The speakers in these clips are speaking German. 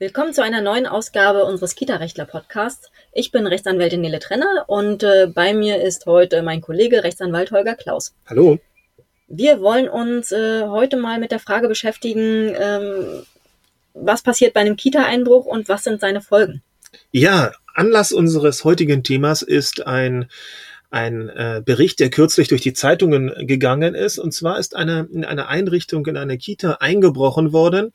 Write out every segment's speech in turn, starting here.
Willkommen zu einer neuen Ausgabe unseres Kita-Rechtler-Podcasts. Ich bin Rechtsanwältin Nele Trenner und äh, bei mir ist heute mein Kollege Rechtsanwalt Holger Klaus. Hallo. Wir wollen uns äh, heute mal mit der Frage beschäftigen, ähm, was passiert bei einem Kita-Einbruch und was sind seine Folgen? Ja, Anlass unseres heutigen Themas ist ein ein äh, Bericht, der kürzlich durch die Zeitungen gegangen ist. Und zwar ist eine, in eine Einrichtung in eine Kita eingebrochen worden.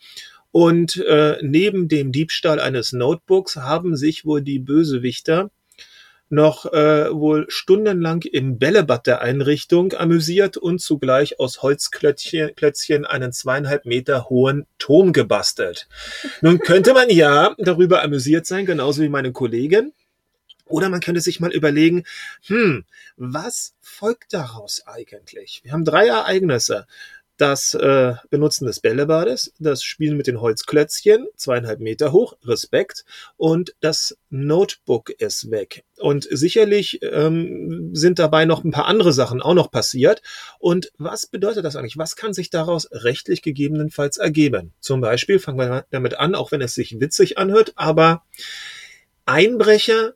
Und äh, neben dem Diebstahl eines Notebooks haben sich wohl die Bösewichter noch äh, wohl stundenlang im Bällebad der Einrichtung amüsiert und zugleich aus Holzklötzchen einen zweieinhalb Meter hohen Turm gebastelt. Nun könnte man ja darüber amüsiert sein, genauso wie meine Kollegin. Oder man könnte sich mal überlegen, hm, was folgt daraus eigentlich? Wir haben drei Ereignisse. Das äh, Benutzen des Bällebades, das Spielen mit den Holzklötzchen, zweieinhalb Meter hoch, Respekt, und das Notebook ist weg. Und sicherlich ähm, sind dabei noch ein paar andere Sachen auch noch passiert. Und was bedeutet das eigentlich? Was kann sich daraus rechtlich gegebenenfalls ergeben? Zum Beispiel fangen wir damit an, auch wenn es sich witzig anhört, aber Einbrecher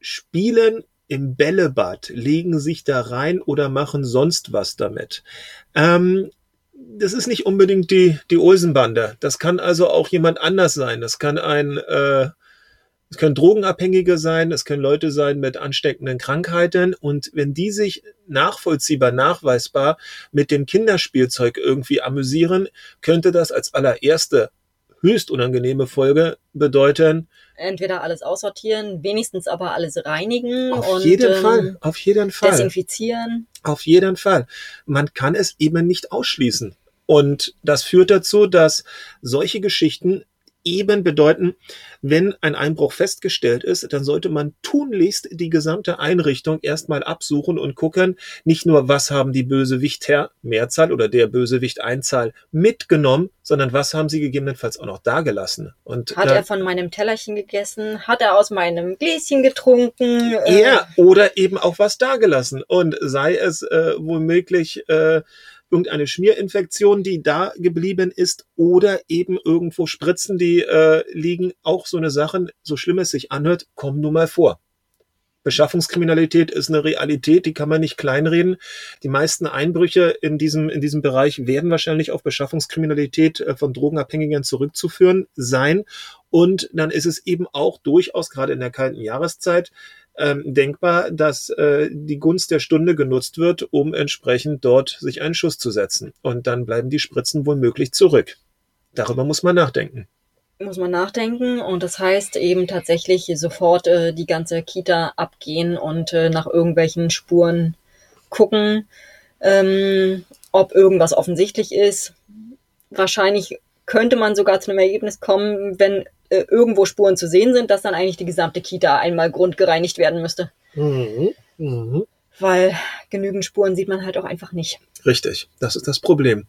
spielen im Bällebad, legen sich da rein oder machen sonst was damit. Ähm, das ist nicht unbedingt die, die Olsenbande. Das kann also auch jemand anders sein. Das kann ein, äh, es können Drogenabhängige sein, es können Leute sein mit ansteckenden Krankheiten. Und wenn die sich nachvollziehbar, nachweisbar mit dem Kinderspielzeug irgendwie amüsieren, könnte das als allererste höchst unangenehme Folge bedeuten. Entweder alles aussortieren, wenigstens aber alles reinigen. Auf und, jeden ähm, Fall, auf jeden Fall. Desinfizieren. Auf jeden Fall. Man kann es eben nicht ausschließen. Und das führt dazu, dass solche Geschichten eben bedeuten, wenn ein Einbruch festgestellt ist, dann sollte man tunlichst die gesamte Einrichtung erstmal absuchen und gucken, nicht nur, was haben die Bösewichter Mehrzahl oder der Bösewicht Einzahl mitgenommen, sondern was haben sie gegebenenfalls auch noch dagelassen. Und Hat da, er von meinem Tellerchen gegessen? Hat er aus meinem Gläschen getrunken? ja, oder eben auch was dagelassen. Und sei es äh, womöglich äh, irgendeine Schmierinfektion, die da geblieben ist, oder eben irgendwo Spritzen, die äh, liegen. Auch so eine Sache, so schlimm es sich anhört, kommen nun mal vor. Beschaffungskriminalität ist eine Realität, die kann man nicht kleinreden. Die meisten Einbrüche in diesem, in diesem Bereich werden wahrscheinlich auf Beschaffungskriminalität äh, von Drogenabhängigen zurückzuführen sein. Und dann ist es eben auch durchaus, gerade in der kalten Jahreszeit, ähm, denkbar, dass äh, die Gunst der Stunde genutzt wird, um entsprechend dort sich einen Schuss zu setzen. Und dann bleiben die Spritzen womöglich zurück. Darüber muss man nachdenken. Muss man nachdenken und das heißt eben tatsächlich sofort äh, die ganze Kita abgehen und äh, nach irgendwelchen Spuren gucken, ähm, ob irgendwas offensichtlich ist. Wahrscheinlich könnte man sogar zu einem Ergebnis kommen, wenn äh, irgendwo Spuren zu sehen sind, dass dann eigentlich die gesamte Kita einmal grundgereinigt werden müsste. Mhm. Mhm. Weil genügend Spuren sieht man halt auch einfach nicht. Richtig, das ist das Problem.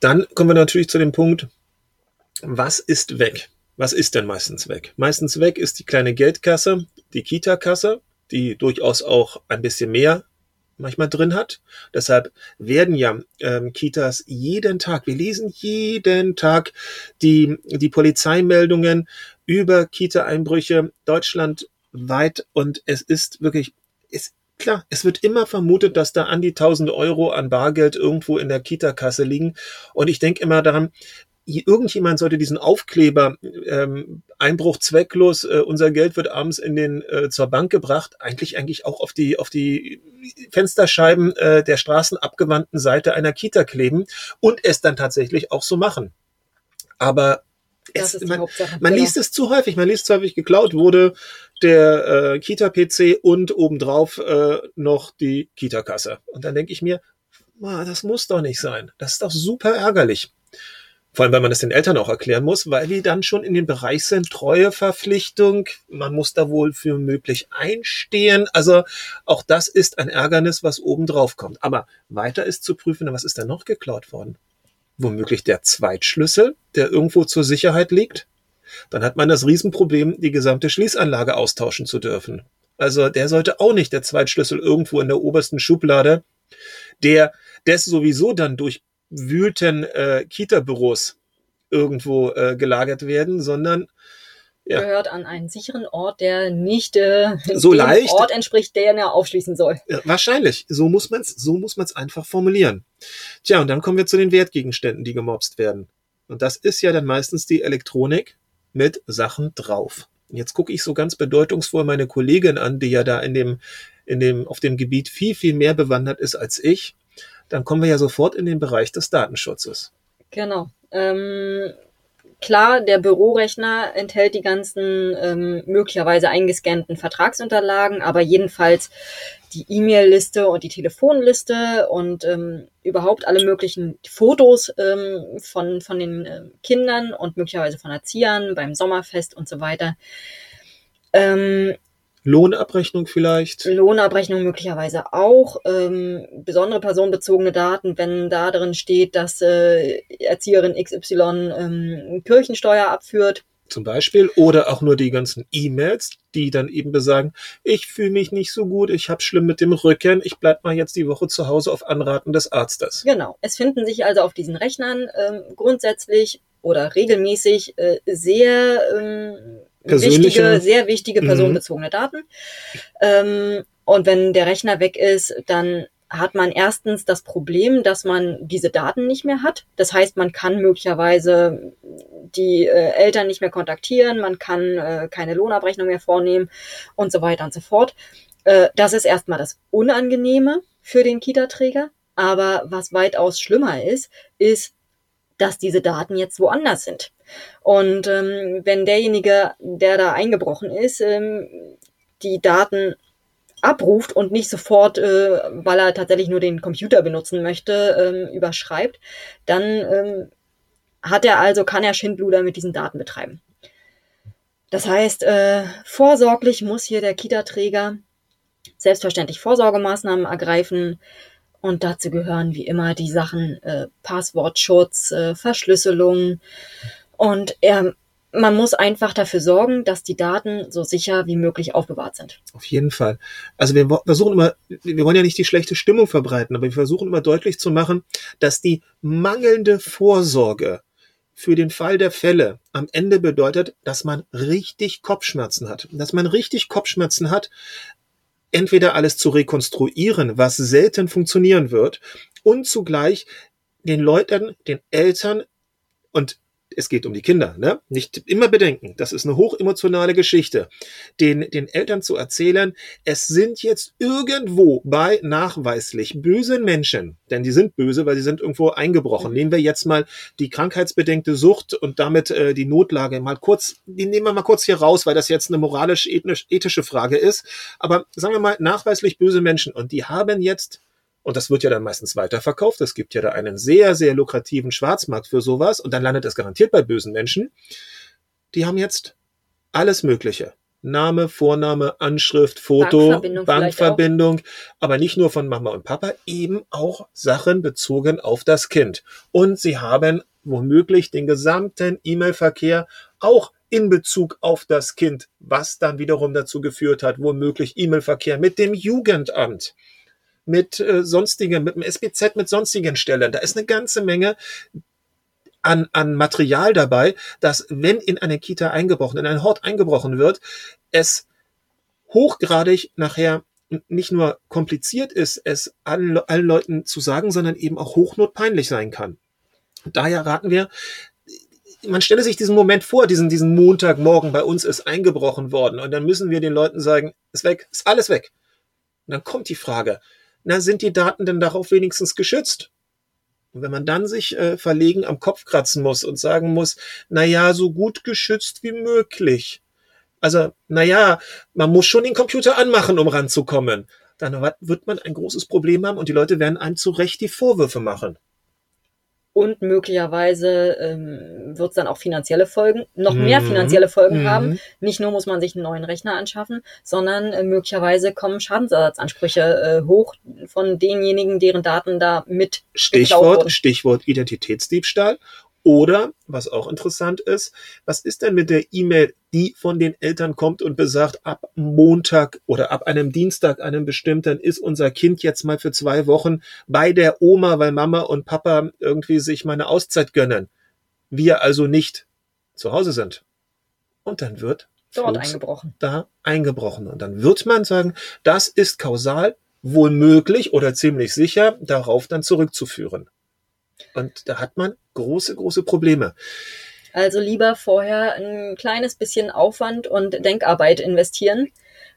Dann kommen wir natürlich zu dem Punkt, was ist weg? Was ist denn meistens weg? Meistens weg ist die kleine Geldkasse, die Kita-Kasse, die durchaus auch ein bisschen mehr manchmal drin hat. Deshalb werden ja ähm, Kitas jeden Tag, wir lesen jeden Tag die, die Polizeimeldungen über Kita-Einbrüche deutschlandweit und es ist wirklich, es Klar, es wird immer vermutet, dass da an die 1000 Euro an Bargeld irgendwo in der Kita-Kasse liegen. Und ich denke immer daran, irgendjemand sollte diesen Aufkleber ähm, Einbruch zwecklos, äh, unser Geld wird abends in den äh, zur Bank gebracht, eigentlich eigentlich auch auf die auf die Fensterscheiben äh, der straßenabgewandten Seite einer Kita kleben und es dann tatsächlich auch so machen. Aber es, man, man genau. liest es zu häufig, man liest zu häufig geklaut wurde der äh, Kita-PC und obendrauf äh, noch die Kita-Kasse. Und dann denke ich mir, ah, das muss doch nicht sein. Das ist doch super ärgerlich. Vor allem, weil man das den Eltern auch erklären muss, weil die dann schon in den Bereich sind, Treueverpflichtung, man muss da wohl für möglich einstehen. Also auch das ist ein Ärgernis, was oben drauf kommt. Aber weiter ist zu prüfen, was ist da noch geklaut worden? Womöglich der Zweitschlüssel, der irgendwo zur Sicherheit liegt? Dann hat man das Riesenproblem, die gesamte Schließanlage austauschen zu dürfen. Also der sollte auch nicht der Zweitschlüssel irgendwo in der obersten Schublade, der des sowieso dann durch wühlten äh, Kita-Büros irgendwo äh, gelagert werden, sondern ja. gehört an einen sicheren Ort, der nicht äh, so dem leicht. Ort entspricht, der er aufschließen soll. Ja, wahrscheinlich. So muss man es so muss man's einfach formulieren. Tja, und dann kommen wir zu den Wertgegenständen, die gemobst werden. Und das ist ja dann meistens die Elektronik mit Sachen drauf. Jetzt gucke ich so ganz bedeutungsvoll meine Kollegin an, die ja da in dem, in dem, auf dem Gebiet viel, viel mehr bewandert ist als ich. Dann kommen wir ja sofort in den Bereich des Datenschutzes. Genau. Ähm, Klar, der Bürorechner enthält die ganzen ähm, möglicherweise eingescannten Vertragsunterlagen, aber jedenfalls die E-Mail-Liste und die Telefonliste und ähm, überhaupt alle möglichen Fotos ähm, von, von den äh, Kindern und möglicherweise von Erziehern beim Sommerfest und so weiter. Ähm, Lohnabrechnung vielleicht? Lohnabrechnung möglicherweise auch. Ähm, besondere personenbezogene Daten, wenn da drin steht, dass äh, Erzieherin XY ähm, Kirchensteuer abführt. Zum Beispiel. Oder auch nur die ganzen E-Mails, die dann eben besagen, ich fühle mich nicht so gut, ich habe schlimm mit dem Rücken, ich bleib mal jetzt die Woche zu Hause auf Anraten des Arztes. Genau. Es finden sich also auf diesen Rechnern ähm, grundsätzlich oder regelmäßig äh, sehr ähm, wichtige, sehr wichtige mhm. personenbezogene Daten. Ähm, und wenn der Rechner weg ist, dann hat man erstens das Problem, dass man diese Daten nicht mehr hat. Das heißt, man kann möglicherweise die äh, Eltern nicht mehr kontaktieren, man kann äh, keine Lohnabrechnung mehr vornehmen und so weiter und so fort. Äh, das ist erstmal das Unangenehme für den Kita-Träger. Aber was weitaus schlimmer ist, ist, dass diese Daten jetzt woanders sind. Und ähm, wenn derjenige, der da eingebrochen ist, ähm, die Daten abruft und nicht sofort, äh, weil er tatsächlich nur den Computer benutzen möchte, ähm, überschreibt, dann ähm, hat er also, kann er Schindluder mit diesen Daten betreiben. Das heißt, äh, vorsorglich muss hier der Kita-Träger selbstverständlich Vorsorgemaßnahmen ergreifen, und dazu gehören wie immer die Sachen äh, Passwortschutz, äh, Verschlüsselung. Und er, man muss einfach dafür sorgen, dass die Daten so sicher wie möglich aufbewahrt sind. Auf jeden Fall. Also wir versuchen immer, wir wollen ja nicht die schlechte Stimmung verbreiten, aber wir versuchen immer deutlich zu machen, dass die mangelnde Vorsorge für den Fall der Fälle am Ende bedeutet, dass man richtig Kopfschmerzen hat. Dass man richtig Kopfschmerzen hat, entweder alles zu rekonstruieren, was selten funktionieren wird, und zugleich den Leuten, den Eltern und es geht um die Kinder, ne? Nicht immer bedenken, das ist eine hochemotionale Geschichte. Den, den Eltern zu erzählen, es sind jetzt irgendwo bei nachweislich bösen Menschen, denn die sind böse, weil sie sind irgendwo eingebrochen. Nehmen wir jetzt mal die krankheitsbedingte Sucht und damit äh, die Notlage mal kurz, die nehmen wir mal kurz hier raus, weil das jetzt eine moralisch-ethische Frage ist. Aber sagen wir mal, nachweislich böse Menschen und die haben jetzt und das wird ja dann meistens weiterverkauft. Es gibt ja da einen sehr, sehr lukrativen Schwarzmarkt für sowas. Und dann landet es garantiert bei bösen Menschen. Die haben jetzt alles Mögliche. Name, Vorname, Anschrift, Foto, Bankverbindung, Bankverbindung, aber nicht nur von Mama und Papa, eben auch Sachen bezogen auf das Kind. Und sie haben womöglich den gesamten E-Mail-Verkehr auch in Bezug auf das Kind, was dann wiederum dazu geführt hat, womöglich E-Mail-Verkehr mit dem Jugendamt mit äh, sonstigen, mit dem SBZ, mit sonstigen Stellen. Da ist eine ganze Menge an, an Material dabei, dass wenn in eine Kita eingebrochen, in einen Hort eingebrochen wird, es hochgradig nachher nicht nur kompliziert ist, es allen, allen Leuten zu sagen, sondern eben auch hochnotpeinlich sein kann. Daher raten wir, man stelle sich diesen Moment vor, diesen, diesen Montagmorgen bei uns ist eingebrochen worden und dann müssen wir den Leuten sagen, ist weg, ist alles weg. Und dann kommt die Frage, na, sind die Daten denn darauf wenigstens geschützt? Und wenn man dann sich äh, verlegen am Kopf kratzen muss und sagen muss, na ja, so gut geschützt wie möglich. Also, na ja, man muss schon den Computer anmachen, um ranzukommen. Dann wird man ein großes Problem haben und die Leute werden einem zu Recht die Vorwürfe machen und möglicherweise ähm, wird es dann auch finanzielle Folgen, noch mhm. mehr finanzielle Folgen mhm. haben. Nicht nur muss man sich einen neuen Rechner anschaffen, sondern äh, möglicherweise kommen Schadensersatzansprüche äh, hoch von denjenigen, deren Daten da mit Stichwort, Stichwort Identitätsdiebstahl oder, was auch interessant ist, was ist denn mit der E-Mail, die von den Eltern kommt und besagt, ab Montag oder ab einem Dienstag, einem bestimmten, ist unser Kind jetzt mal für zwei Wochen bei der Oma, weil Mama und Papa irgendwie sich mal eine Auszeit gönnen. Wir also nicht zu Hause sind. Und dann wird dort eingebrochen. Da eingebrochen. Und dann wird man sagen, das ist kausal wohl möglich oder ziemlich sicher darauf dann zurückzuführen. Und da hat man große, große Probleme. Also lieber vorher ein kleines bisschen Aufwand und Denkarbeit investieren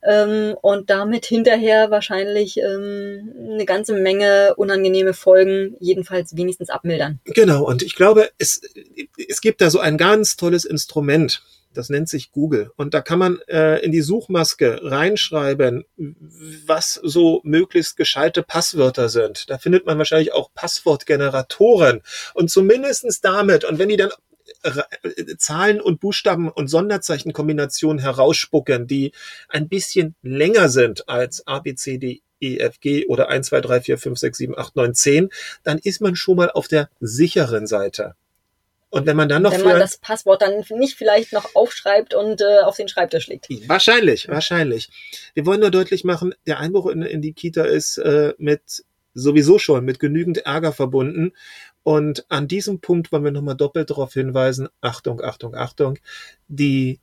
ähm, und damit hinterher wahrscheinlich ähm, eine ganze Menge unangenehme Folgen jedenfalls wenigstens abmildern. Genau, und ich glaube, es, es gibt da so ein ganz tolles Instrument. Das nennt sich Google. Und da kann man äh, in die Suchmaske reinschreiben, was so möglichst gescheite Passwörter sind. Da findet man wahrscheinlich auch Passwortgeneratoren. Und zumindestens damit, und wenn die dann Zahlen und Buchstaben und Sonderzeichenkombinationen herausspucken, die ein bisschen länger sind als A, B, C, D, E, F, G oder 1, 2, 3, 4, 5, 6, 7, 8, 9, 10, dann ist man schon mal auf der sicheren Seite. Und wenn man dann noch wenn man das Passwort dann nicht vielleicht noch aufschreibt und äh, auf den Schreibtisch legt. Wahrscheinlich, wahrscheinlich. Wir wollen nur deutlich machen, der Einbruch in, in die Kita ist äh, mit sowieso schon mit genügend Ärger verbunden. Und an diesem Punkt wollen wir nochmal doppelt darauf hinweisen, Achtung, Achtung, Achtung, die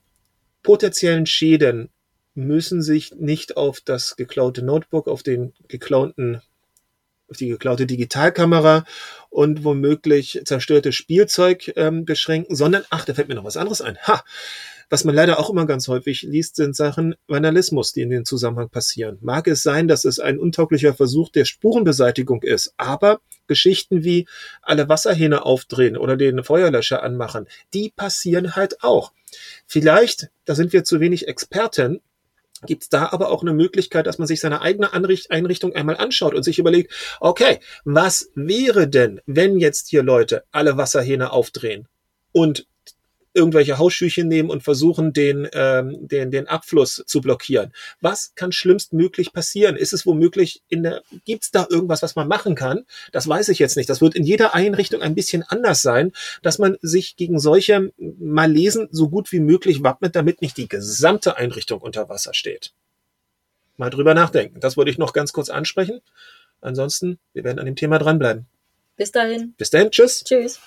potenziellen Schäden müssen sich nicht auf das geklaute Notebook, auf den geklauten auf die geklaute Digitalkamera und womöglich zerstörte Spielzeug ähm, beschränken, sondern, ach, da fällt mir noch was anderes ein. Ha! Was man leider auch immer ganz häufig liest, sind Sachen Vandalismus, die in dem Zusammenhang passieren. Mag es sein, dass es ein untauglicher Versuch der Spurenbeseitigung ist, aber Geschichten wie alle Wasserhähne aufdrehen oder den Feuerlöscher anmachen, die passieren halt auch. Vielleicht, da sind wir zu wenig Experten, gibt es da aber auch eine Möglichkeit, dass man sich seine eigene Einrichtung einmal anschaut und sich überlegt, okay, was wäre denn, wenn jetzt hier Leute alle Wasserhähne aufdrehen und irgendwelche Hausschüchen nehmen und versuchen, den, ähm, den, den Abfluss zu blockieren. Was kann schlimmstmöglich passieren? Ist es womöglich in der, gibt es da irgendwas, was man machen kann? Das weiß ich jetzt nicht. Das wird in jeder Einrichtung ein bisschen anders sein, dass man sich gegen solche Malesen so gut wie möglich wappnet, damit nicht die gesamte Einrichtung unter Wasser steht. Mal drüber nachdenken. Das wollte ich noch ganz kurz ansprechen. Ansonsten, wir werden an dem Thema dranbleiben. Bis dahin. Bis dahin. Tschüss. Tschüss.